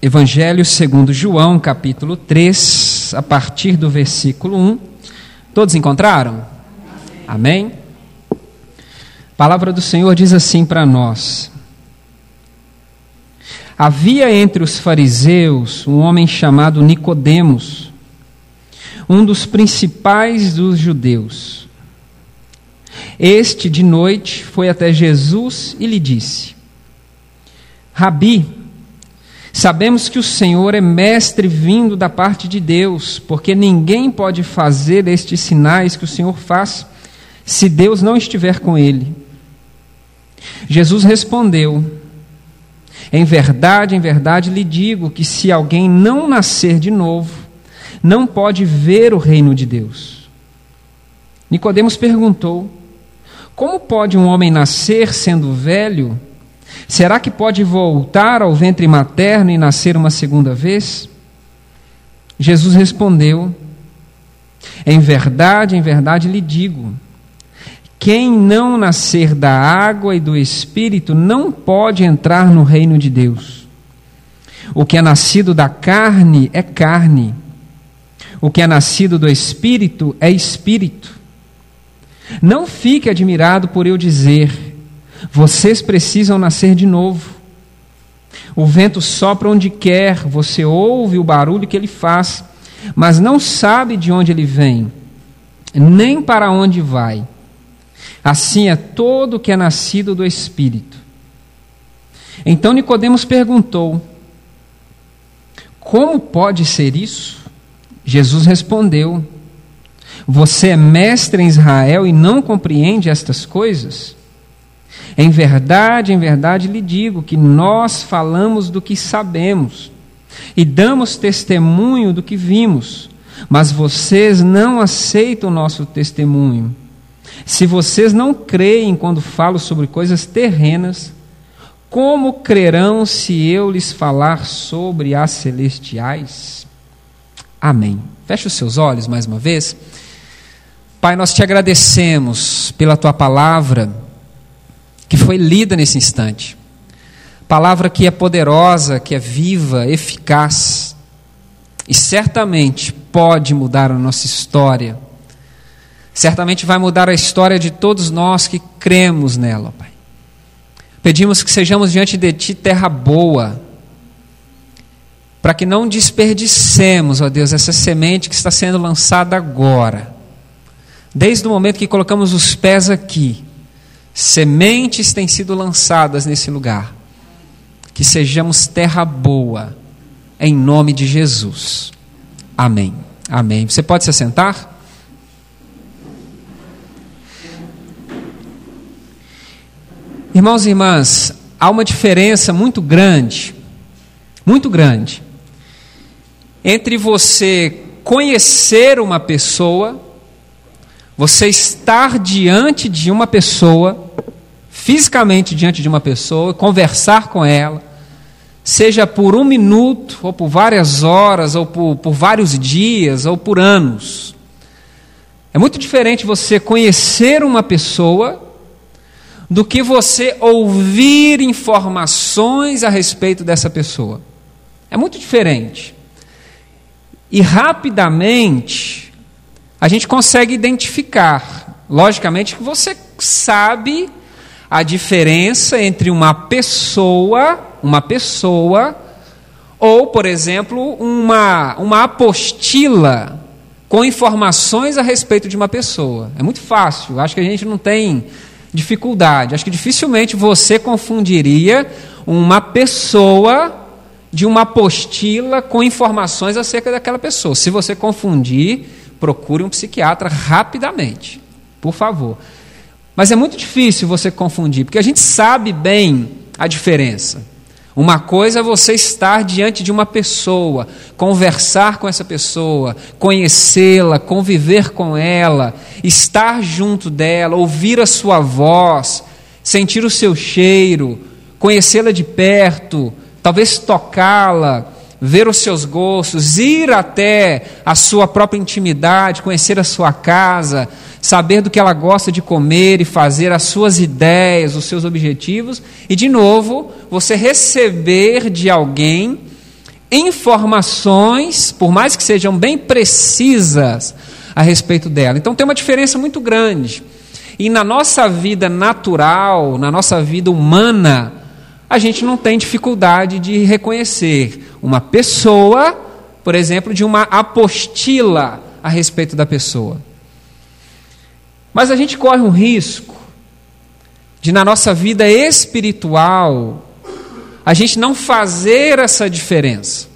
Evangelho segundo João, capítulo 3, a partir do versículo 1. Todos encontraram? Amém? A palavra do Senhor diz assim para nós: Havia entre os fariseus um homem chamado Nicodemos, um dos principais dos judeus. Este de noite foi até Jesus e lhe disse: Rabi, sabemos que o Senhor é mestre vindo da parte de Deus, porque ninguém pode fazer estes sinais que o Senhor faz se Deus não estiver com ele. Jesus respondeu: Em verdade, em verdade lhe digo que se alguém não nascer de novo, não pode ver o reino de Deus. Nicodemos perguntou: Como pode um homem nascer sendo velho? Será que pode voltar ao ventre materno e nascer uma segunda vez? Jesus respondeu: Em verdade, em verdade lhe digo: quem não nascer da água e do espírito não pode entrar no reino de Deus. O que é nascido da carne é carne, o que é nascido do espírito é espírito. Não fique admirado por eu dizer vocês precisam nascer de novo. O vento sopra onde quer, você ouve o barulho que ele faz, mas não sabe de onde ele vem, nem para onde vai. Assim é todo que é nascido do Espírito. Então Nicodemos perguntou: Como pode ser isso? Jesus respondeu: Você é mestre em Israel e não compreende estas coisas? Em verdade, em verdade lhe digo que nós falamos do que sabemos e damos testemunho do que vimos, mas vocês não aceitam o nosso testemunho. Se vocês não creem quando falo sobre coisas terrenas, como crerão se eu lhes falar sobre as celestiais? Amém. Feche os seus olhos mais uma vez. Pai, nós te agradecemos pela tua palavra que foi lida nesse instante. Palavra que é poderosa, que é viva, eficaz e certamente pode mudar a nossa história. Certamente vai mudar a história de todos nós que cremos nela, Pai. Pedimos que sejamos diante de Ti terra boa, para que não desperdicemos, ó Deus, essa semente que está sendo lançada agora. Desde o momento que colocamos os pés aqui, Sementes têm sido lançadas nesse lugar. Que sejamos terra boa, em nome de Jesus. Amém. Amém. Você pode se assentar? Irmãos e irmãs, há uma diferença muito grande, muito grande, entre você conhecer uma pessoa você estar diante de uma pessoa, fisicamente diante de uma pessoa, conversar com ela, seja por um minuto, ou por várias horas, ou por, por vários dias, ou por anos. É muito diferente você conhecer uma pessoa do que você ouvir informações a respeito dessa pessoa. É muito diferente. E rapidamente a gente consegue identificar, logicamente, que você sabe a diferença entre uma pessoa, uma pessoa, ou, por exemplo, uma, uma apostila com informações a respeito de uma pessoa. É muito fácil, acho que a gente não tem dificuldade. Acho que dificilmente você confundiria uma pessoa de uma apostila com informações acerca daquela pessoa. Se você confundir, procure um psiquiatra rapidamente, por favor. Mas é muito difícil você confundir, porque a gente sabe bem a diferença. Uma coisa é você estar diante de uma pessoa, conversar com essa pessoa, conhecê-la, conviver com ela, estar junto dela, ouvir a sua voz, sentir o seu cheiro, conhecê-la de perto, talvez tocá-la, ver os seus gostos, ir até a sua própria intimidade, conhecer a sua casa, saber do que ela gosta de comer e fazer as suas ideias, os seus objetivos, e de novo, você receber de alguém informações, por mais que sejam bem precisas, a respeito dela. Então tem uma diferença muito grande. E na nossa vida natural, na nossa vida humana, a gente não tem dificuldade de reconhecer uma pessoa, por exemplo, de uma apostila a respeito da pessoa. Mas a gente corre um risco de, na nossa vida espiritual, a gente não fazer essa diferença.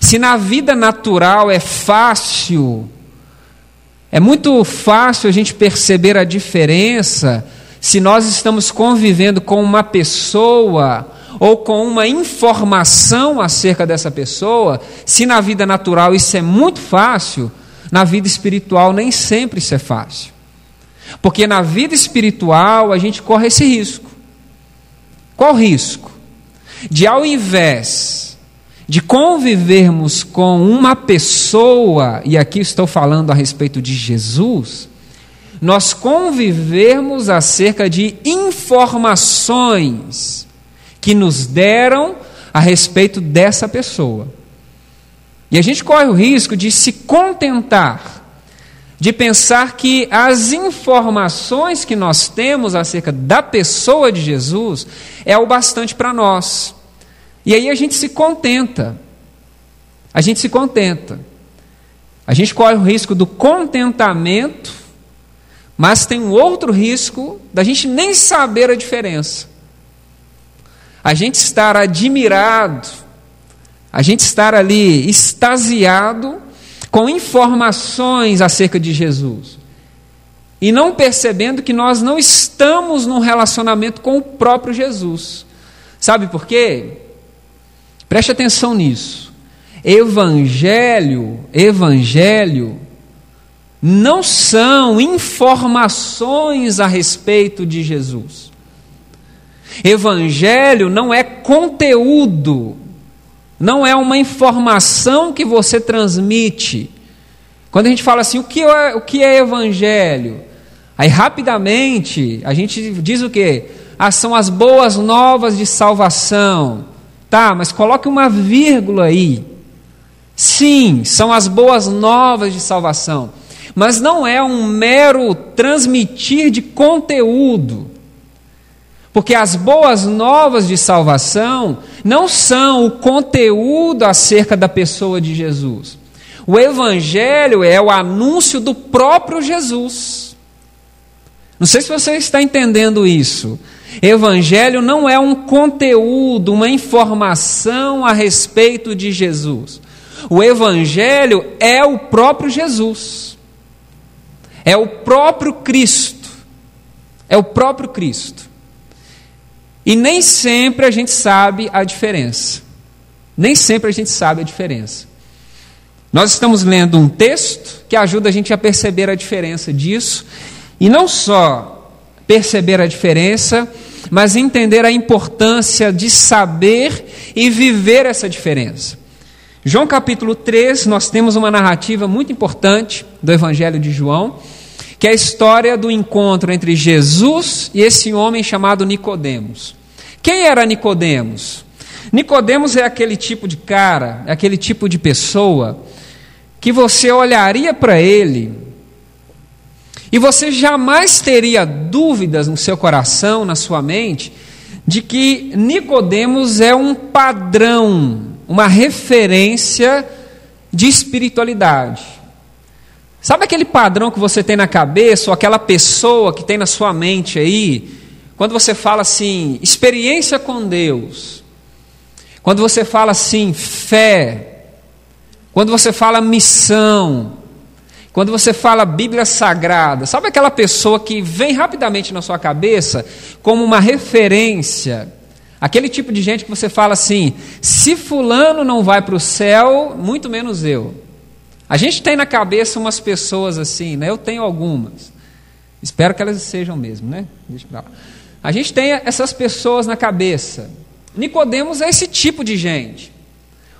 Se na vida natural é fácil, é muito fácil a gente perceber a diferença se nós estamos convivendo com uma pessoa ou com uma informação acerca dessa pessoa, se na vida natural isso é muito fácil, na vida espiritual nem sempre isso é fácil. Porque na vida espiritual a gente corre esse risco. Qual risco? De ao invés de convivermos com uma pessoa, e aqui estou falando a respeito de Jesus, nós convivermos acerca de informações que nos deram a respeito dessa pessoa. E a gente corre o risco de se contentar, de pensar que as informações que nós temos acerca da pessoa de Jesus é o bastante para nós. E aí a gente se contenta. A gente se contenta. A gente corre o risco do contentamento, mas tem um outro risco da gente nem saber a diferença. A gente estar admirado, a gente estar ali extasiado com informações acerca de Jesus. E não percebendo que nós não estamos num relacionamento com o próprio Jesus. Sabe por quê? Preste atenção nisso. Evangelho, evangelho não são informações a respeito de Jesus. Evangelho não é conteúdo, não é uma informação que você transmite. Quando a gente fala assim, o que é, o que é evangelho? Aí rapidamente a gente diz o quê? Ah, são as boas novas de salvação. Tá, mas coloque uma vírgula aí. Sim, são as boas novas de salvação, mas não é um mero transmitir de conteúdo. Porque as boas novas de salvação não são o conteúdo acerca da pessoa de Jesus. O Evangelho é o anúncio do próprio Jesus. Não sei se você está entendendo isso. Evangelho não é um conteúdo, uma informação a respeito de Jesus. O Evangelho é o próprio Jesus. É o próprio Cristo. É o próprio Cristo. E nem sempre a gente sabe a diferença. Nem sempre a gente sabe a diferença. Nós estamos lendo um texto que ajuda a gente a perceber a diferença disso. E não só perceber a diferença, mas entender a importância de saber e viver essa diferença. João capítulo 3, nós temos uma narrativa muito importante do Evangelho de João, que é a história do encontro entre Jesus e esse homem chamado Nicodemos. Quem era Nicodemos? Nicodemos é aquele tipo de cara, é aquele tipo de pessoa que você olharia para ele e você jamais teria dúvidas no seu coração, na sua mente, de que Nicodemos é um padrão, uma referência de espiritualidade. Sabe aquele padrão que você tem na cabeça, ou aquela pessoa que tem na sua mente aí, quando você fala assim, experiência com Deus, quando você fala assim, fé, quando você fala missão, quando você fala Bíblia Sagrada, sabe aquela pessoa que vem rapidamente na sua cabeça como uma referência? Aquele tipo de gente que você fala assim: se Fulano não vai para o céu, muito menos eu. A gente tem na cabeça umas pessoas assim, né? eu tenho algumas. Espero que elas sejam mesmo, né? Deixa lá. A gente tem essas pessoas na cabeça. Nicodemos é esse tipo de gente.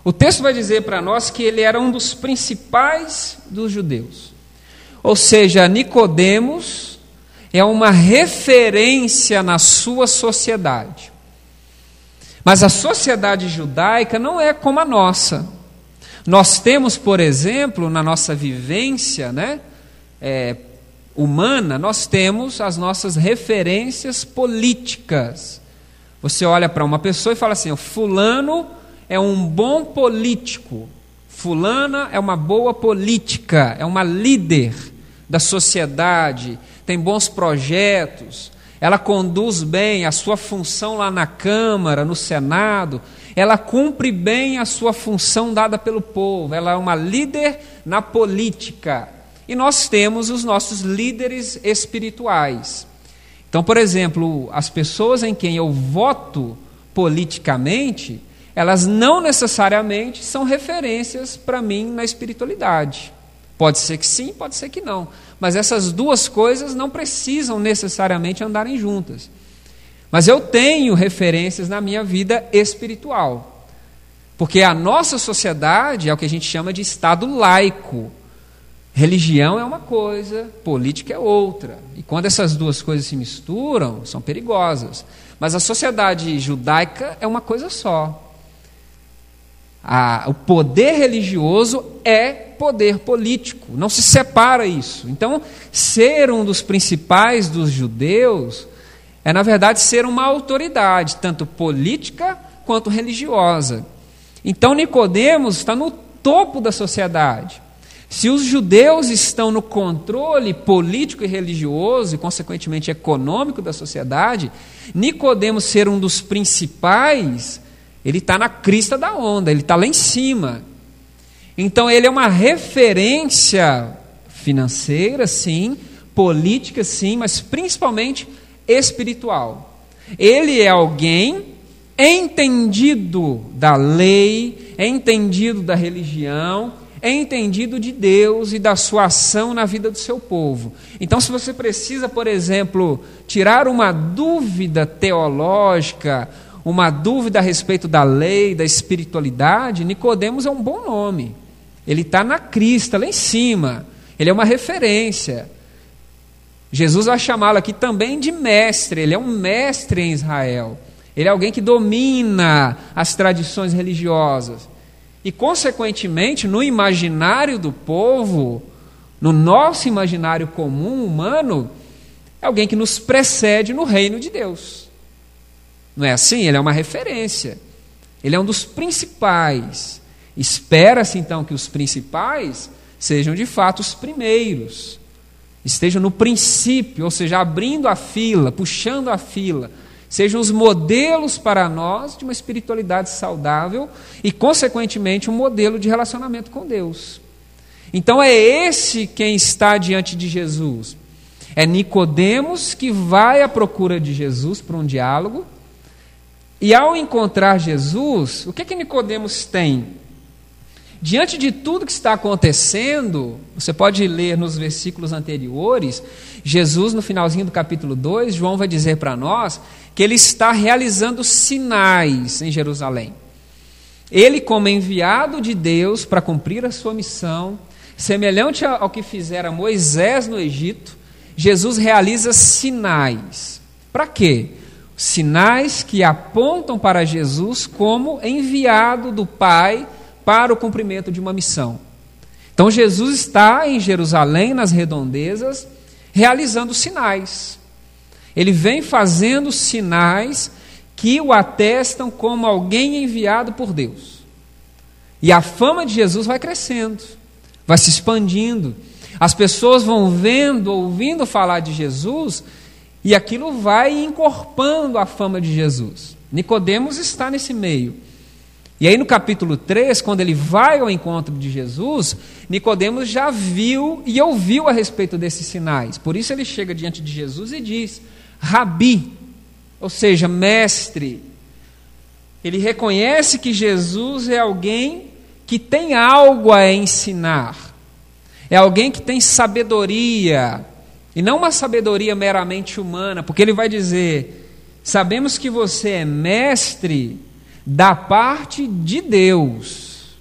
O texto vai dizer para nós que ele era um dos principais dos judeus. Ou seja, Nicodemos é uma referência na sua sociedade. Mas a sociedade judaica não é como a nossa. Nós temos, por exemplo, na nossa vivência né, é, humana, nós temos as nossas referências políticas. Você olha para uma pessoa e fala assim: Fulano é um bom político, Fulana é uma boa política, é uma líder da sociedade, tem bons projetos, ela conduz bem a sua função lá na Câmara, no Senado, ela cumpre bem a sua função dada pelo povo, ela é uma líder na política. E nós temos os nossos líderes espirituais. Então, por exemplo, as pessoas em quem eu voto politicamente, elas não necessariamente são referências para mim na espiritualidade. Pode ser que sim, pode ser que não. Mas essas duas coisas não precisam necessariamente andarem juntas. Mas eu tenho referências na minha vida espiritual. Porque a nossa sociedade é o que a gente chama de Estado laico. Religião é uma coisa, política é outra. E quando essas duas coisas se misturam, são perigosas. Mas a sociedade judaica é uma coisa só. A, o poder religioso é poder político, não se separa isso. Então, ser um dos principais dos judeus é, na verdade, ser uma autoridade, tanto política quanto religiosa. Então, Nicodemos está no topo da sociedade. Se os judeus estão no controle político e religioso e consequentemente econômico da sociedade, Nicodemos ser um dos principais, ele está na crista da onda, ele está lá em cima. Então ele é uma referência financeira, sim, política, sim, mas principalmente espiritual. Ele é alguém entendido da lei, entendido da religião, entendido de Deus e da sua ação na vida do seu povo. Então, se você precisa, por exemplo, tirar uma dúvida teológica, uma dúvida a respeito da lei, da espiritualidade, Nicodemos é um bom nome. Ele está na crista, lá em cima. Ele é uma referência. Jesus vai chamá-lo aqui também de mestre. Ele é um mestre em Israel. Ele é alguém que domina as tradições religiosas. E, consequentemente, no imaginário do povo, no nosso imaginário comum humano, é alguém que nos precede no reino de Deus. Não é assim? Ele é uma referência. Ele é um dos principais. Espera-se então que os principais sejam de fato os primeiros. Estejam no princípio, ou seja, abrindo a fila, puxando a fila sejam os modelos para nós de uma espiritualidade saudável e, consequentemente, um modelo de relacionamento com Deus. Então é esse quem está diante de Jesus. É Nicodemos que vai à procura de Jesus para um diálogo. E ao encontrar Jesus, o que que Nicodemos tem? Diante de tudo que está acontecendo, você pode ler nos versículos anteriores, Jesus, no finalzinho do capítulo 2, João vai dizer para nós que ele está realizando sinais em Jerusalém. Ele, como enviado de Deus para cumprir a sua missão, semelhante ao que fizera Moisés no Egito, Jesus realiza sinais. Para quê? Sinais que apontam para Jesus como enviado do Pai para o cumprimento de uma missão. Então Jesus está em Jerusalém, nas redondezas, realizando sinais. Ele vem fazendo sinais que o atestam como alguém enviado por Deus. E a fama de Jesus vai crescendo, vai se expandindo. As pessoas vão vendo, ouvindo falar de Jesus, e aquilo vai encorpando a fama de Jesus. Nicodemos está nesse meio. E aí no capítulo 3, quando ele vai ao encontro de Jesus, Nicodemos já viu e ouviu a respeito desses sinais. Por isso ele chega diante de Jesus e diz: Rabi, ou seja, mestre. Ele reconhece que Jesus é alguém que tem algo a ensinar. É alguém que tem sabedoria, e não uma sabedoria meramente humana, porque ele vai dizer: Sabemos que você é mestre da parte de Deus.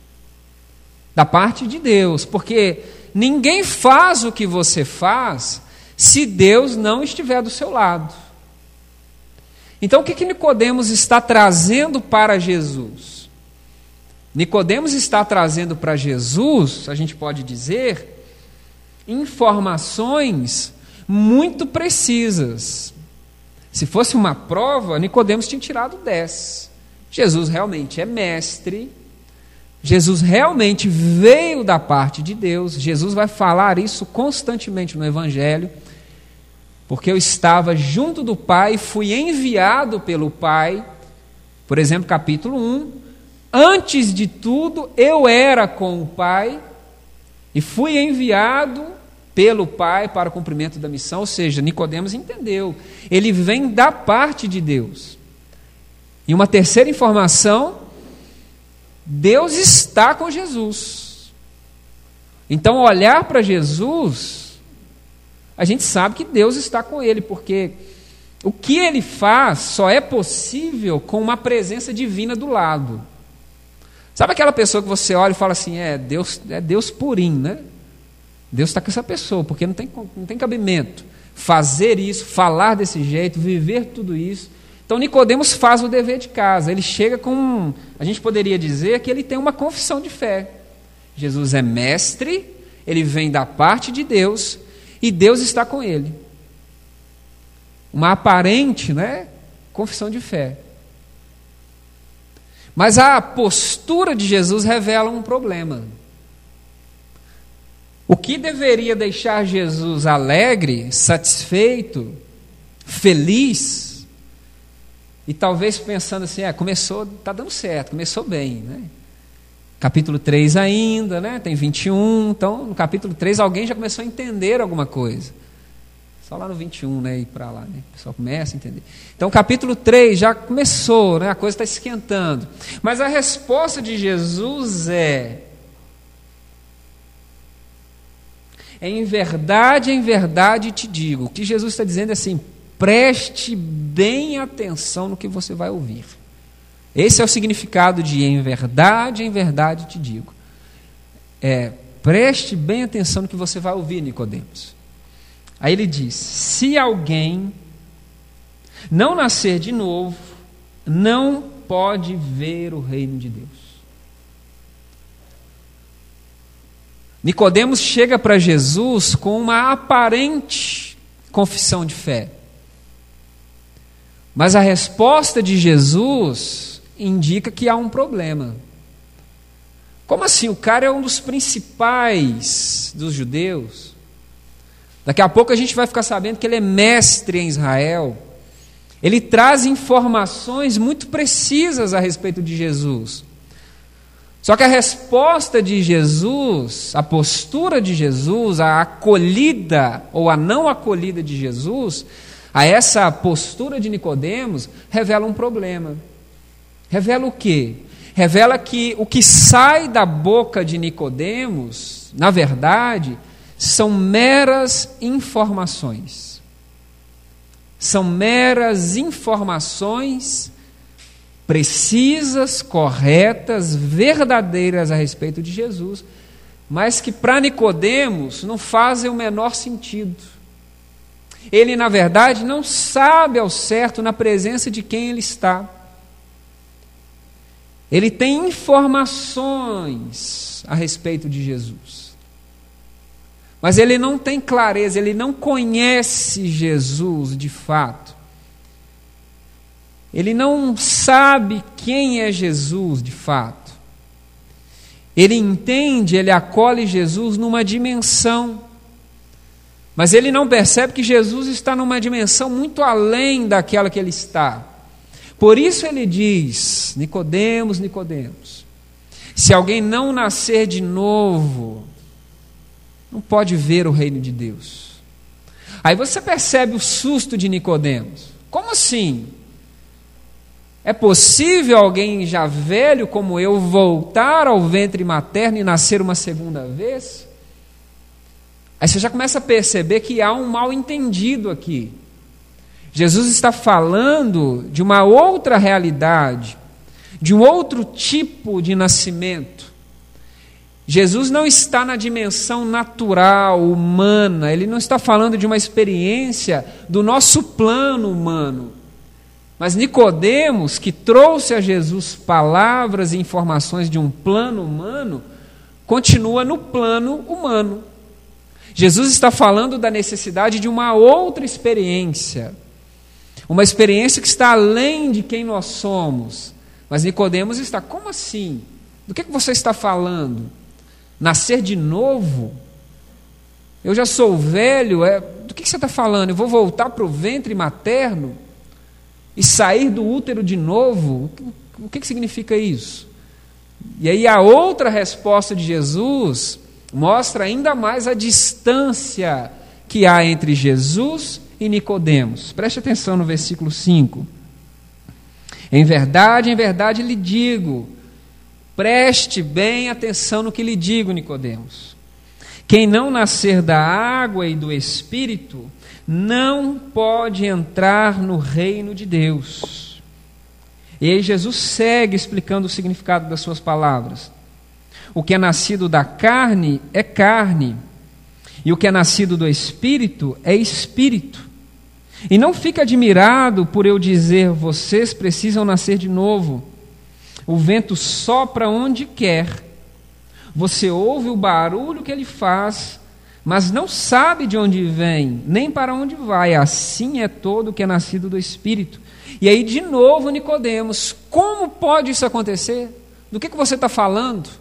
Da parte de Deus, porque ninguém faz o que você faz se Deus não estiver do seu lado. Então o que, que Nicodemos está trazendo para Jesus? Nicodemos está trazendo para Jesus, a gente pode dizer, informações muito precisas. Se fosse uma prova, Nicodemos tinha tirado 10. Jesus realmente é mestre. Jesus realmente veio da parte de Deus. Jesus vai falar isso constantemente no evangelho porque eu estava junto do Pai, fui enviado pelo Pai. Por exemplo, capítulo 1. Antes de tudo, eu era com o Pai e fui enviado pelo Pai para o cumprimento da missão. Ou seja, Nicodemos entendeu. Ele vem da parte de Deus. E uma terceira informação: Deus está com Jesus. Então, olhar para Jesus a gente sabe que Deus está com ele, porque o que ele faz só é possível com uma presença divina do lado. Sabe aquela pessoa que você olha e fala assim, é Deus, é Deus purinho, né? Deus está com essa pessoa, porque não tem, não tem cabimento fazer isso, falar desse jeito, viver tudo isso. Então Nicodemos faz o dever de casa. Ele chega com, a gente poderia dizer que ele tem uma confissão de fé. Jesus é mestre, ele vem da parte de Deus e Deus está com ele. Uma aparente né, confissão de fé. Mas a postura de Jesus revela um problema. O que deveria deixar Jesus alegre, satisfeito, feliz, e talvez pensando assim, é, começou, está dando certo, começou bem, né? capítulo 3 ainda, né? tem 21, então no capítulo 3 alguém já começou a entender alguma coisa. Só lá no 21, né, ir para lá, né? O pessoal começa a entender. Então, capítulo 3 já começou, né? A coisa está esquentando. Mas a resposta de Jesus é: Em verdade, em verdade te digo. O que Jesus está dizendo é assim: preste bem atenção no que você vai ouvir. Esse é o significado de em verdade, em verdade te digo. É, preste bem atenção no que você vai ouvir, Nicodemos. Aí ele diz: se alguém não nascer de novo, não pode ver o reino de Deus. Nicodemos chega para Jesus com uma aparente confissão de fé. Mas a resposta de Jesus indica que há um problema. Como assim? O cara é um dos principais dos judeus. Daqui a pouco a gente vai ficar sabendo que ele é mestre em Israel. Ele traz informações muito precisas a respeito de Jesus. Só que a resposta de Jesus, a postura de Jesus, a acolhida ou a não acolhida de Jesus, a essa postura de Nicodemos, revela um problema. Revela o quê? Revela que o que sai da boca de Nicodemos, na verdade, são meras informações. São meras informações precisas, corretas, verdadeiras a respeito de Jesus, mas que para Nicodemos não fazem o menor sentido. Ele, na verdade, não sabe ao certo na presença de quem ele está. Ele tem informações a respeito de Jesus. Mas ele não tem clareza, ele não conhece Jesus de fato. Ele não sabe quem é Jesus de fato. Ele entende, ele acolhe Jesus numa dimensão. Mas ele não percebe que Jesus está numa dimensão muito além daquela que ele está. Por isso ele diz: Nicodemos, Nicodemos, se alguém não nascer de novo, não pode ver o reino de Deus. Aí você percebe o susto de Nicodemos. Como assim? É possível alguém já velho como eu voltar ao ventre materno e nascer uma segunda vez? Aí você já começa a perceber que há um mal entendido aqui. Jesus está falando de uma outra realidade, de um outro tipo de nascimento. Jesus não está na dimensão natural, humana, ele não está falando de uma experiência do nosso plano humano. Mas Nicodemos, que trouxe a Jesus palavras e informações de um plano humano, continua no plano humano. Jesus está falando da necessidade de uma outra experiência, uma experiência que está além de quem nós somos. Mas Nicodemos está, como assim? Do que, que você está falando? Nascer de novo? Eu já sou velho, é, do que, que você está falando? Eu vou voltar para o ventre materno e sair do útero de novo? O que, que significa isso? E aí a outra resposta de Jesus mostra ainda mais a distância que há entre Jesus e Nicodemos. Preste atenção no versículo 5. Em verdade, em verdade lhe digo, preste bem atenção no que lhe digo, Nicodemos. Quem não nascer da água e do espírito não pode entrar no reino de Deus. E aí Jesus segue explicando o significado das suas palavras. O que é nascido da carne é carne, e o que é nascido do espírito é espírito. E não fique admirado por eu dizer: vocês precisam nascer de novo. O vento sopra onde quer, você ouve o barulho que ele faz, mas não sabe de onde vem, nem para onde vai. Assim é todo o que é nascido do Espírito. E aí, de novo, Nicodemos, como pode isso acontecer? Do que, que você está falando?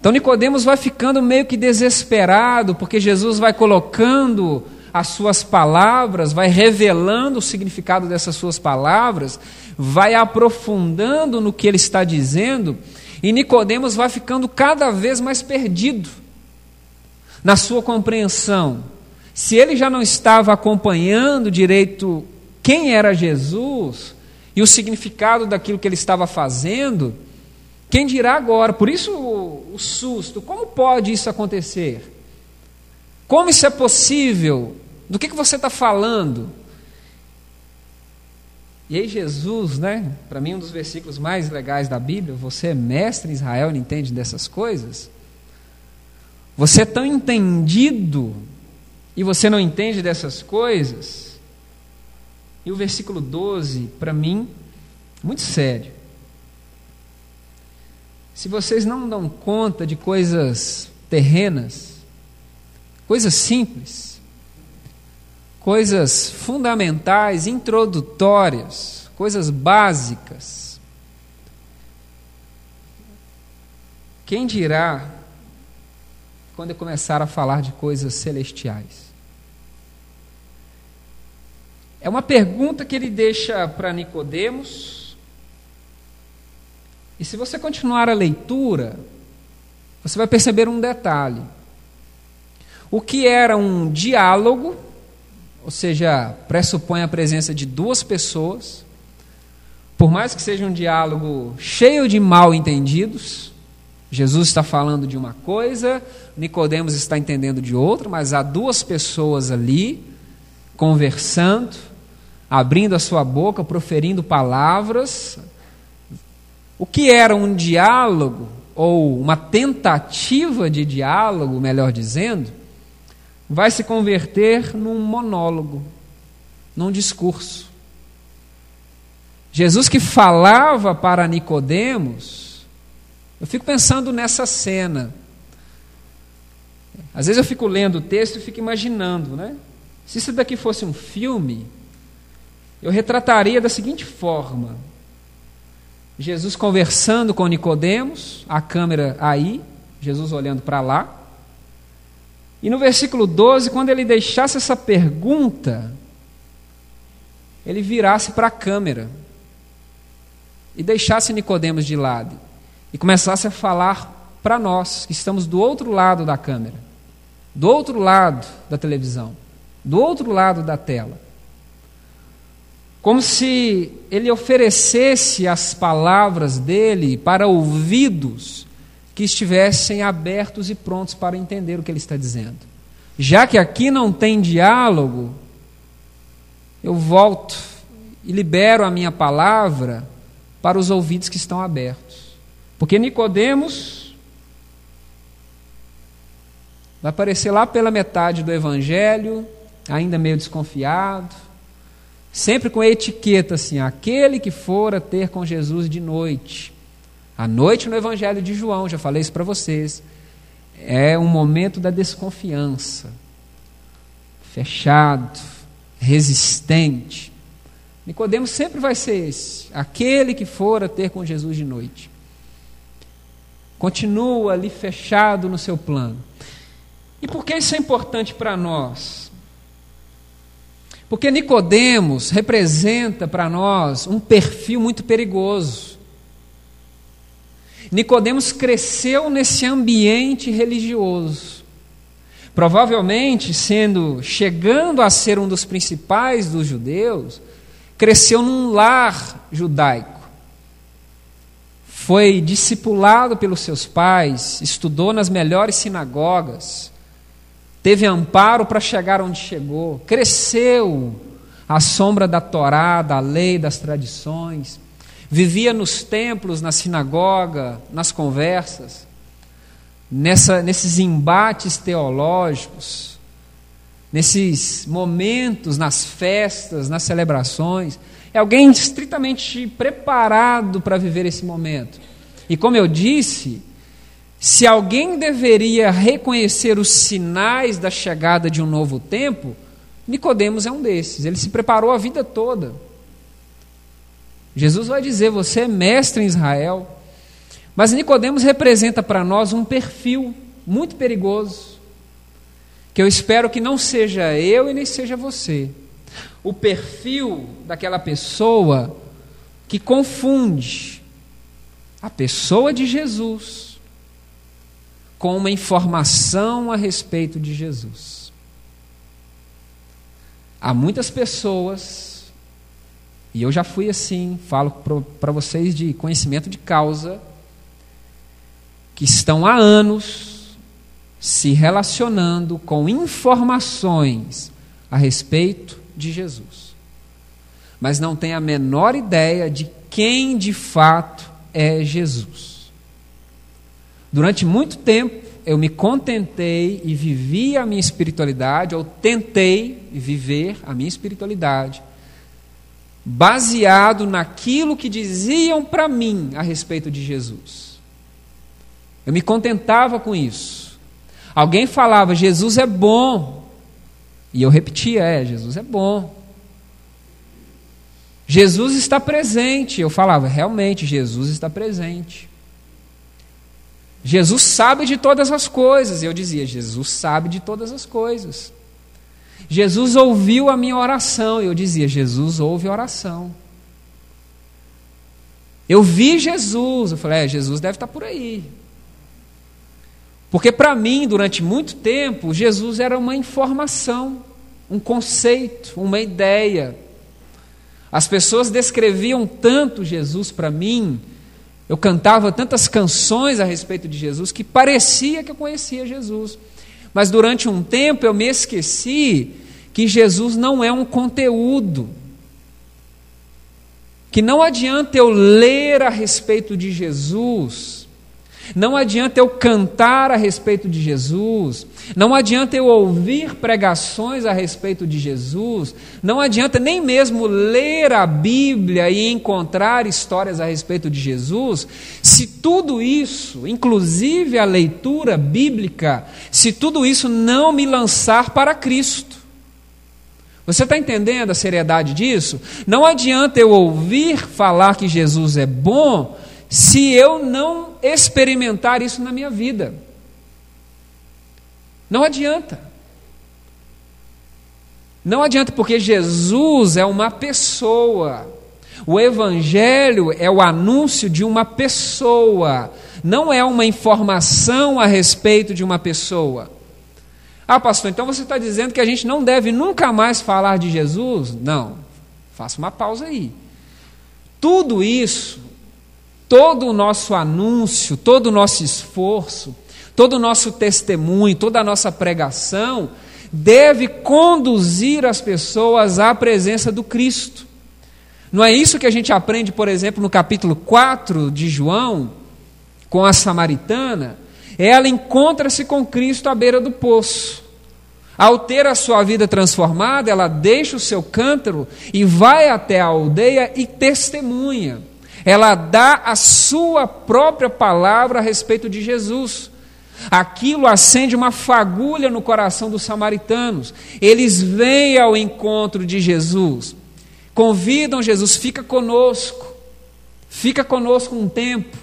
Então Nicodemos vai ficando meio que desesperado, porque Jesus vai colocando as suas palavras, vai revelando o significado dessas suas palavras, vai aprofundando no que ele está dizendo, e Nicodemos vai ficando cada vez mais perdido na sua compreensão. Se ele já não estava acompanhando direito quem era Jesus e o significado daquilo que ele estava fazendo, quem dirá agora? Por isso o, susto. Como pode isso acontecer? Como isso é possível? Do que, que você está falando? E aí Jesus, né? Para mim um dos versículos mais legais da Bíblia. Você é mestre em Israel, não entende dessas coisas? Você é tão entendido e você não entende dessas coisas? E o versículo 12, para mim, muito sério. Se vocês não dão conta de coisas terrenas, coisas simples, coisas fundamentais, introdutórias, coisas básicas, quem dirá quando eu começar a falar de coisas celestiais? É uma pergunta que ele deixa para Nicodemos. E se você continuar a leitura, você vai perceber um detalhe. O que era um diálogo, ou seja, pressupõe a presença de duas pessoas, por mais que seja um diálogo cheio de mal entendidos, Jesus está falando de uma coisa, Nicodemos está entendendo de outra, mas há duas pessoas ali conversando, abrindo a sua boca, proferindo palavras. O que era um diálogo ou uma tentativa de diálogo, melhor dizendo, vai se converter num monólogo, num discurso. Jesus que falava para Nicodemos, eu fico pensando nessa cena. Às vezes eu fico lendo o texto e fico imaginando, né? Se isso daqui fosse um filme, eu retrataria da seguinte forma: Jesus conversando com Nicodemos, a câmera aí, Jesus olhando para lá. E no versículo 12, quando ele deixasse essa pergunta, ele virasse para a câmera e deixasse Nicodemos de lado e começasse a falar para nós, que estamos do outro lado da câmera, do outro lado da televisão, do outro lado da tela. Como se ele oferecesse as palavras dele para ouvidos que estivessem abertos e prontos para entender o que ele está dizendo. Já que aqui não tem diálogo, eu volto e libero a minha palavra para os ouvidos que estão abertos. Porque Nicodemos vai aparecer lá pela metade do evangelho, ainda meio desconfiado, sempre com a etiqueta assim: aquele que fora ter com Jesus de noite. À noite no evangelho de João, já falei isso para vocês, é um momento da desconfiança. Fechado, resistente. Nicodemos sempre vai ser esse, aquele que fora ter com Jesus de noite. Continua ali fechado no seu plano. E por que isso é importante para nós? Porque Nicodemos representa para nós um perfil muito perigoso. Nicodemos cresceu nesse ambiente religioso. Provavelmente sendo chegando a ser um dos principais dos judeus, cresceu num lar judaico. Foi discipulado pelos seus pais, estudou nas melhores sinagogas, teve amparo para chegar onde chegou, cresceu à sombra da Torá, da lei, das tradições, vivia nos templos, na sinagoga, nas conversas, nessa, nesses embates teológicos, nesses momentos, nas festas, nas celebrações. É alguém estritamente preparado para viver esse momento. E como eu disse, se alguém deveria reconhecer os sinais da chegada de um novo tempo, Nicodemos é um desses. Ele se preparou a vida toda. Jesus vai dizer: "Você é mestre em Israel". Mas Nicodemos representa para nós um perfil muito perigoso, que eu espero que não seja eu e nem seja você. O perfil daquela pessoa que confunde a pessoa de Jesus com uma informação a respeito de Jesus. Há muitas pessoas, e eu já fui assim, falo para vocês de conhecimento de causa, que estão há anos se relacionando com informações a respeito de Jesus, mas não tem a menor ideia de quem de fato é Jesus. Durante muito tempo, eu me contentei e vivi a minha espiritualidade, ou tentei viver a minha espiritualidade, baseado naquilo que diziam para mim a respeito de Jesus. Eu me contentava com isso. Alguém falava, Jesus é bom. E eu repetia, é, Jesus é bom. Jesus está presente. Eu falava, realmente, Jesus está presente. Jesus sabe de todas as coisas. Eu dizia: Jesus sabe de todas as coisas. Jesus ouviu a minha oração. Eu dizia: Jesus ouve a oração. Eu vi Jesus. Eu falei: é, Jesus deve estar por aí. Porque para mim, durante muito tempo, Jesus era uma informação, um conceito, uma ideia. As pessoas descreviam tanto Jesus para mim eu cantava tantas canções a respeito de Jesus que parecia que eu conhecia Jesus. Mas durante um tempo eu me esqueci que Jesus não é um conteúdo. Que não adianta eu ler a respeito de Jesus não adianta eu cantar a respeito de Jesus, não adianta eu ouvir pregações a respeito de Jesus, não adianta nem mesmo ler a Bíblia e encontrar histórias a respeito de Jesus, se tudo isso, inclusive a leitura bíblica, se tudo isso não me lançar para Cristo. Você está entendendo a seriedade disso? Não adianta eu ouvir falar que Jesus é bom se eu não experimentar isso na minha vida. Não adianta. Não adianta, porque Jesus é uma pessoa. O Evangelho é o anúncio de uma pessoa, não é uma informação a respeito de uma pessoa. Ah, pastor, então você está dizendo que a gente não deve nunca mais falar de Jesus? Não, faça uma pausa aí. Tudo isso todo o nosso anúncio, todo o nosso esforço, todo o nosso testemunho, toda a nossa pregação deve conduzir as pessoas à presença do Cristo. Não é isso que a gente aprende, por exemplo, no capítulo 4 de João, com a samaritana, ela encontra-se com Cristo à beira do poço. Ao ter a sua vida transformada, ela deixa o seu cântaro e vai até a aldeia e testemunha. Ela dá a sua própria palavra a respeito de Jesus. Aquilo acende uma fagulha no coração dos samaritanos. Eles vêm ao encontro de Jesus, convidam Jesus, fica conosco, fica conosco um tempo.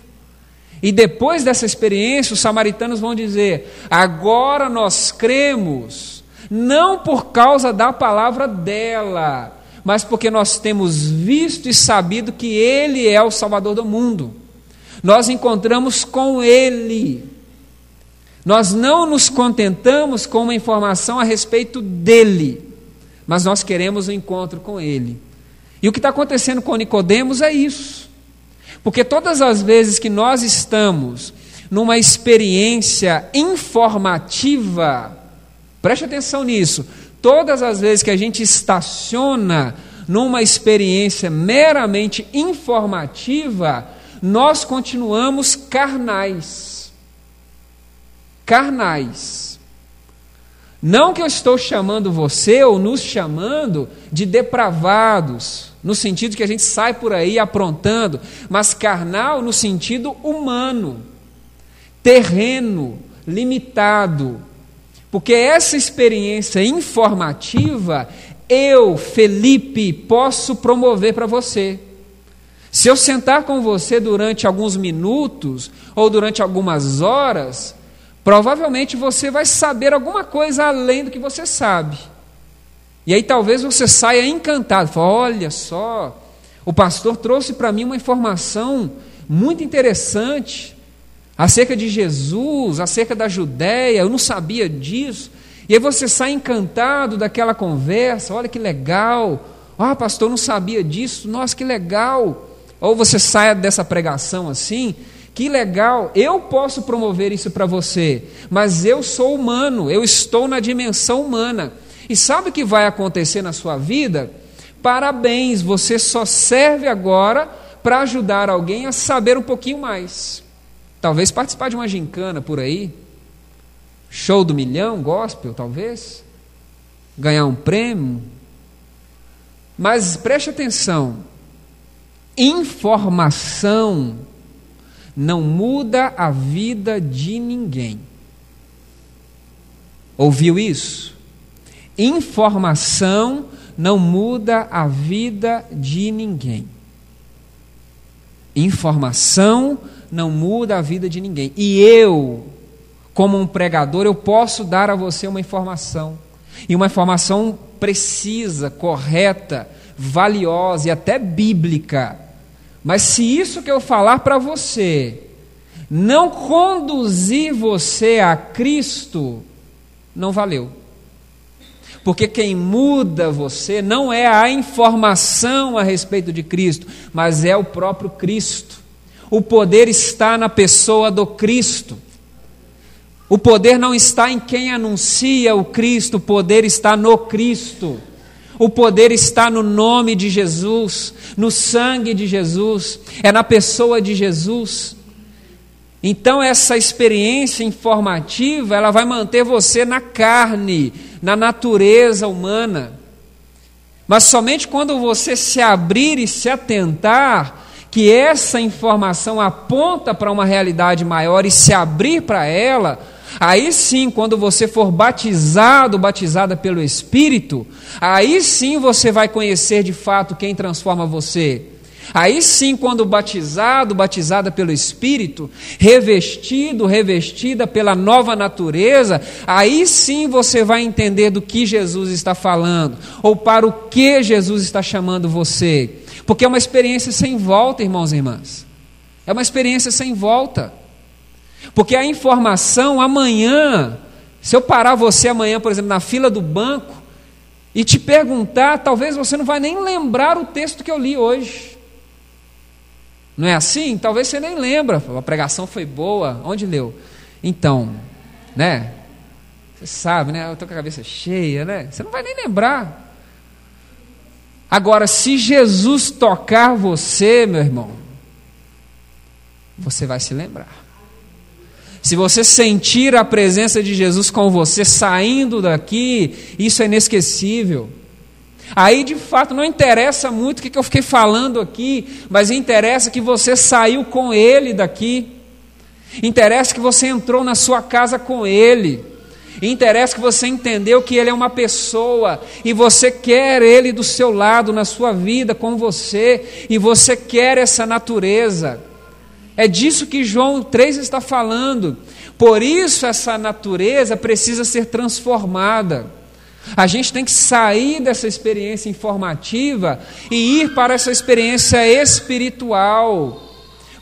E depois dessa experiência, os samaritanos vão dizer: agora nós cremos, não por causa da palavra dela, mas porque nós temos visto e sabido que Ele é o Salvador do mundo. Nós encontramos com Ele. Nós não nos contentamos com uma informação a respeito dele, mas nós queremos o um encontro com ele. E o que está acontecendo com Nicodemos é isso. Porque todas as vezes que nós estamos numa experiência informativa, preste atenção nisso, todas as vezes que a gente estaciona numa experiência meramente informativa, nós continuamos carnais. Carnais. Não que eu estou chamando você ou nos chamando de depravados, no sentido que a gente sai por aí aprontando, mas carnal no sentido humano, terreno, limitado. Porque essa experiência informativa, eu, Felipe, posso promover para você. Se eu sentar com você durante alguns minutos ou durante algumas horas, provavelmente você vai saber alguma coisa além do que você sabe. E aí talvez você saia encantado, fala, olha só, o pastor trouxe para mim uma informação muito interessante acerca de Jesus, acerca da Judéia, eu não sabia disso. E aí você sai encantado daquela conversa, olha que legal. Ah, pastor, não sabia disso, nossa, que legal. Ou você saia dessa pregação assim, que legal, eu posso promover isso para você, mas eu sou humano, eu estou na dimensão humana. E sabe o que vai acontecer na sua vida? Parabéns, você só serve agora para ajudar alguém a saber um pouquinho mais. Talvez participar de uma gincana por aí, show do milhão, gospel, talvez, ganhar um prêmio. Mas preste atenção: informação não muda a vida de ninguém. Ouviu isso? Informação não muda a vida de ninguém. Informação não muda a vida de ninguém. E eu, como um pregador, eu posso dar a você uma informação. E uma informação precisa, correta, valiosa e até bíblica. Mas se isso que eu falar para você não conduzir você a Cristo, não valeu. Porque quem muda você não é a informação a respeito de Cristo, mas é o próprio Cristo. O poder está na pessoa do Cristo. O poder não está em quem anuncia o Cristo, o poder está no Cristo. O poder está no nome de Jesus, no sangue de Jesus, é na pessoa de Jesus. Então essa experiência informativa, ela vai manter você na carne, na natureza humana. Mas somente quando você se abrir e se atentar, que essa informação aponta para uma realidade maior e se abrir para ela, aí sim, quando você for batizado, batizada pelo Espírito, aí sim você vai conhecer de fato quem transforma você. Aí sim, quando batizado, batizada pelo Espírito, revestido, revestida pela nova natureza, aí sim você vai entender do que Jesus está falando, ou para o que Jesus está chamando você. Porque é uma experiência sem volta, irmãos e irmãs. É uma experiência sem volta. Porque a informação amanhã, se eu parar você amanhã, por exemplo, na fila do banco, e te perguntar, talvez você não vai nem lembrar o texto que eu li hoje. Não é assim? Talvez você nem lembra. A pregação foi boa. Onde leu? Então, né? Você sabe, né? Eu estou com a cabeça cheia, né? Você não vai nem lembrar. Agora, se Jesus tocar você, meu irmão, você vai se lembrar. Se você sentir a presença de Jesus com você saindo daqui, isso é inesquecível. Aí de fato não interessa muito o que eu fiquei falando aqui, mas interessa que você saiu com Ele daqui. Interessa que você entrou na sua casa com Ele. Interessa que você entendeu que Ele é uma pessoa e você quer Ele do seu lado, na sua vida, com você, e você quer essa natureza. É disso que João 3 está falando. Por isso, essa natureza precisa ser transformada. A gente tem que sair dessa experiência informativa e ir para essa experiência espiritual.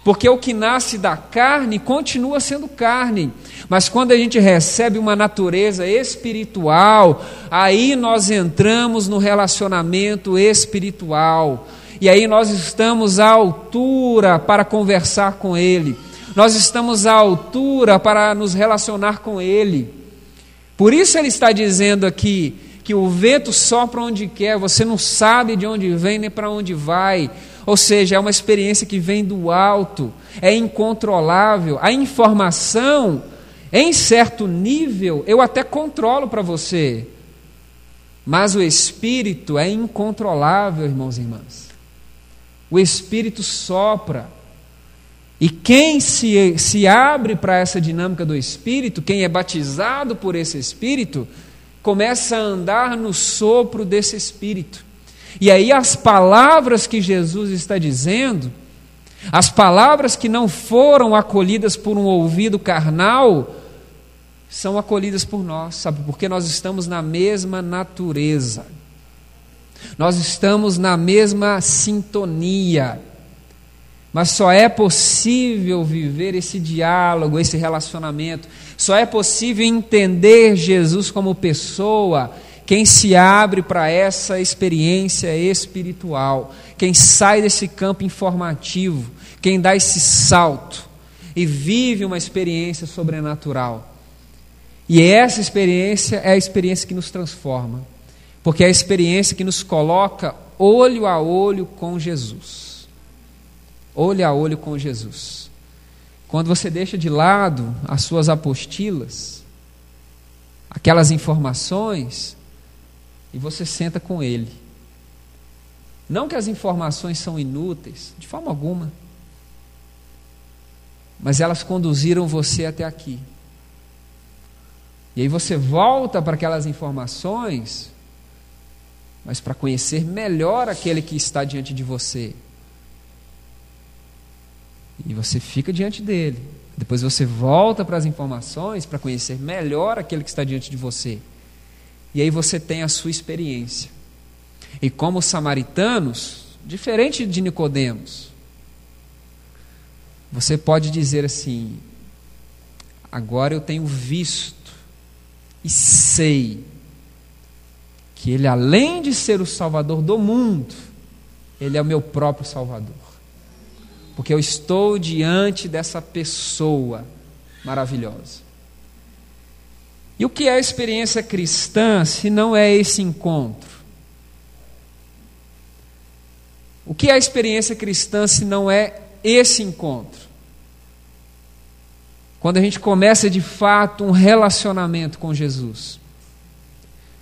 Porque o que nasce da carne continua sendo carne. Mas quando a gente recebe uma natureza espiritual, aí nós entramos no relacionamento espiritual. E aí nós estamos à altura para conversar com Ele, nós estamos à altura para nos relacionar com Ele. Por isso Ele está dizendo aqui que o vento sopra onde quer, você não sabe de onde vem nem para onde vai. Ou seja, é uma experiência que vem do alto, é incontrolável. A informação, em certo nível, eu até controlo para você, mas o espírito é incontrolável, irmãos e irmãs o Espírito sopra. E quem se, se abre para essa dinâmica do Espírito, quem é batizado por esse Espírito, começa a andar no sopro desse Espírito. E aí as palavras que Jesus está dizendo, as palavras que não foram acolhidas por um ouvido carnal, são acolhidas por nós, sabe? Porque nós estamos na mesma natureza. Nós estamos na mesma sintonia. Mas só é possível viver esse diálogo, esse relacionamento, só é possível entender Jesus como pessoa quem se abre para essa experiência espiritual, quem sai desse campo informativo, quem dá esse salto e vive uma experiência sobrenatural. E essa experiência é a experiência que nos transforma porque é a experiência que nos coloca olho a olho com Jesus. Olho a olho com Jesus. Quando você deixa de lado as suas apostilas, aquelas informações, e você senta com Ele. Não que as informações são inúteis, de forma alguma, mas elas conduziram você até aqui. E aí você volta para aquelas informações mas para conhecer melhor aquele que está diante de você. E você fica diante dele. Depois você volta para as informações para conhecer melhor aquele que está diante de você. E aí você tem a sua experiência. E como os samaritanos, diferente de Nicodemos, você pode dizer assim: agora eu tenho visto e sei que Ele, além de ser o Salvador do mundo, Ele é o meu próprio Salvador. Porque eu estou diante dessa pessoa maravilhosa. E o que é a experiência cristã se não é esse encontro? O que é a experiência cristã se não é esse encontro? Quando a gente começa de fato um relacionamento com Jesus.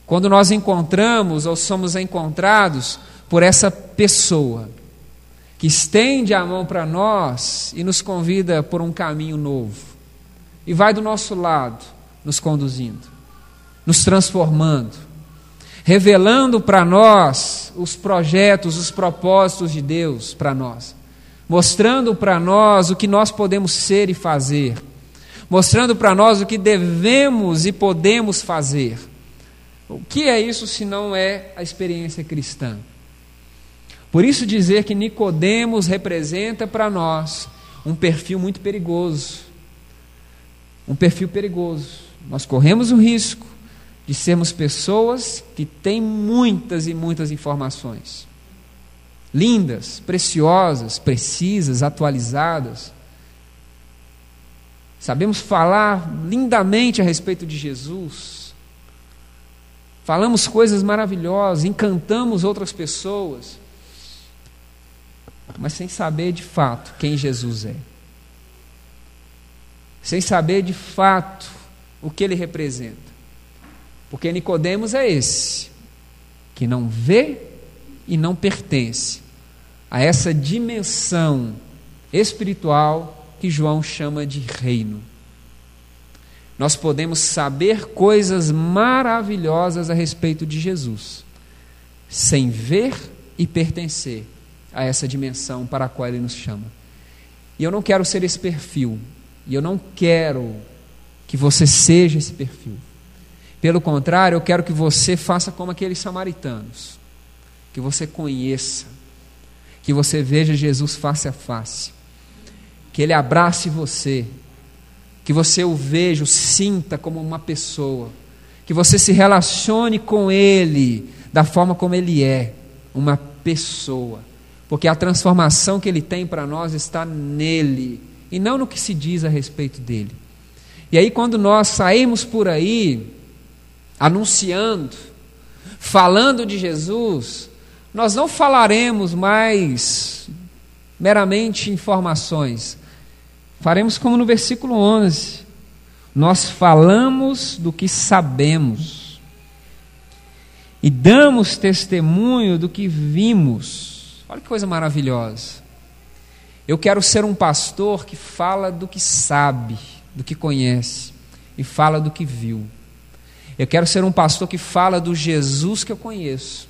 Quando nós encontramos ou somos encontrados por essa pessoa que estende a mão para nós e nos convida por um caminho novo e vai do nosso lado, nos conduzindo, nos transformando, revelando para nós os projetos, os propósitos de Deus para nós, mostrando para nós o que nós podemos ser e fazer, mostrando para nós o que devemos e podemos fazer o que é isso se não é a experiência cristã? Por isso dizer que Nicodemos representa para nós um perfil muito perigoso. Um perfil perigoso. Nós corremos o risco de sermos pessoas que têm muitas e muitas informações. Lindas, preciosas, precisas, atualizadas. Sabemos falar lindamente a respeito de Jesus, falamos coisas maravilhosas, encantamos outras pessoas, mas sem saber de fato quem Jesus é. sem saber de fato o que ele representa. Porque Nicodemos é esse, que não vê e não pertence a essa dimensão espiritual que João chama de reino. Nós podemos saber coisas maravilhosas a respeito de Jesus, sem ver e pertencer a essa dimensão para a qual ele nos chama. E eu não quero ser esse perfil, e eu não quero que você seja esse perfil. Pelo contrário, eu quero que você faça como aqueles samaritanos, que você conheça, que você veja Jesus face a face, que ele abrace você, que você o veja, o sinta como uma pessoa, que você se relacione com ele da forma como ele é, uma pessoa, porque a transformação que ele tem para nós está nele e não no que se diz a respeito dele. E aí, quando nós saímos por aí, anunciando, falando de Jesus, nós não falaremos mais meramente informações. Faremos como no versículo 11. Nós falamos do que sabemos e damos testemunho do que vimos. Olha que coisa maravilhosa. Eu quero ser um pastor que fala do que sabe, do que conhece e fala do que viu. Eu quero ser um pastor que fala do Jesus que eu conheço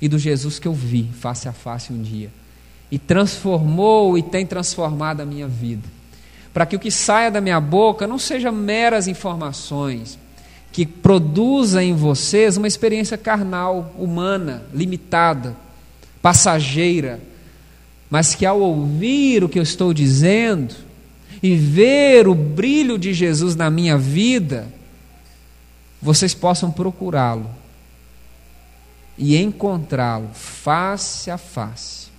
e do Jesus que eu vi face a face um dia. E transformou e tem transformado a minha vida. Para que o que saia da minha boca não seja meras informações, que produza em vocês uma experiência carnal, humana, limitada, passageira, mas que ao ouvir o que eu estou dizendo e ver o brilho de Jesus na minha vida, vocês possam procurá-lo e encontrá-lo face a face.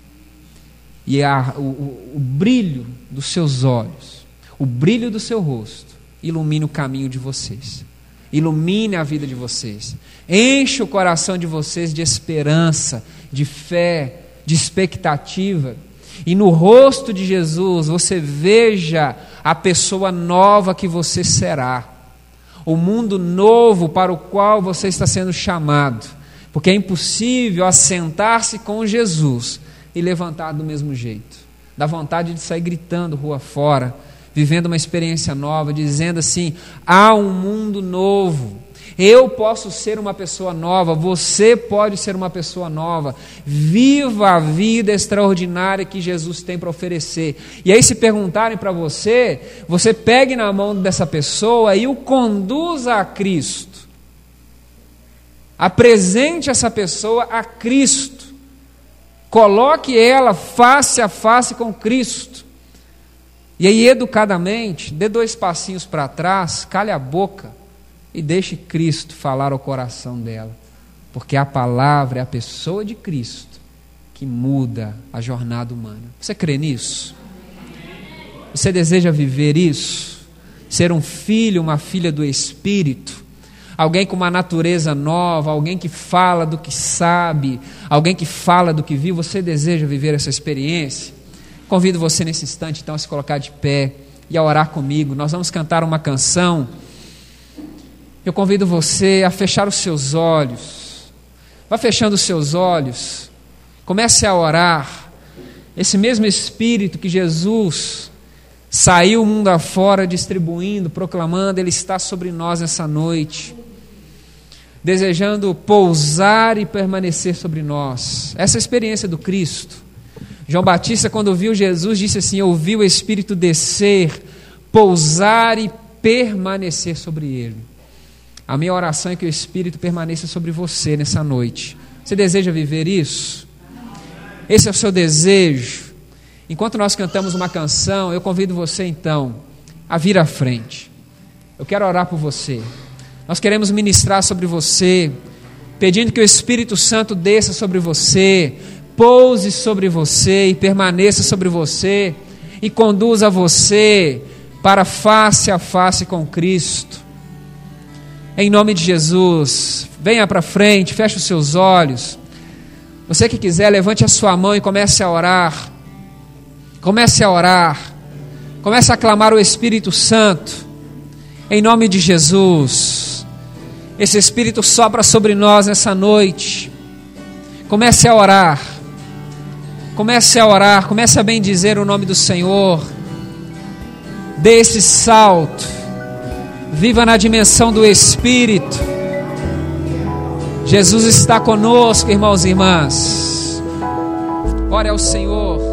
E a, o, o brilho dos seus olhos, o brilho do seu rosto, ilumine o caminho de vocês, ilumine a vida de vocês, enche o coração de vocês de esperança, de fé, de expectativa. E no rosto de Jesus você veja a pessoa nova que você será o mundo novo para o qual você está sendo chamado. Porque é impossível assentar-se com Jesus e levantar do mesmo jeito. Dá vontade de sair gritando rua fora, vivendo uma experiência nova, dizendo assim: há um mundo novo. Eu posso ser uma pessoa nova, você pode ser uma pessoa nova. Viva a vida extraordinária que Jesus tem para oferecer. E aí, se perguntarem para você, você pegue na mão dessa pessoa e o conduza a Cristo. Apresente essa pessoa a Cristo. Coloque ela face a face com Cristo. E aí, educadamente, dê dois passinhos para trás, cale a boca e deixe Cristo falar ao coração dela, porque a palavra é a pessoa de Cristo que muda a jornada humana. Você crê nisso? Você deseja viver isso? Ser um filho, uma filha do Espírito? Alguém com uma natureza nova, alguém que fala do que sabe, alguém que fala do que viu, você deseja viver essa experiência? Convido você nesse instante então a se colocar de pé e a orar comigo. Nós vamos cantar uma canção eu convido você a fechar os seus olhos. Vá fechando os seus olhos. Comece a orar. Esse mesmo Espírito que Jesus saiu o mundo afora distribuindo, proclamando, Ele está sobre nós essa noite, desejando pousar e permanecer sobre nós. Essa é experiência do Cristo. João Batista, quando viu Jesus, disse assim: ouviu o Espírito descer, pousar e permanecer sobre ele. A minha oração é que o Espírito permaneça sobre você nessa noite. Você deseja viver isso? Esse é o seu desejo. Enquanto nós cantamos uma canção, eu convido você então a vir à frente. Eu quero orar por você. Nós queremos ministrar sobre você, pedindo que o Espírito Santo desça sobre você, pouse sobre você e permaneça sobre você e conduza você para face a face com Cristo. Em nome de Jesus, venha para frente, feche os seus olhos. Você que quiser, levante a sua mão e comece a orar. Comece a orar. Comece a clamar o Espírito Santo, em nome de Jesus. Esse Espírito sopra sobre nós nessa noite. Comece a orar. Comece a orar, comece a bendizer o nome do Senhor. Dê esse salto. Viva na dimensão do Espírito. Jesus está conosco, irmãos e irmãs. Ore ao Senhor.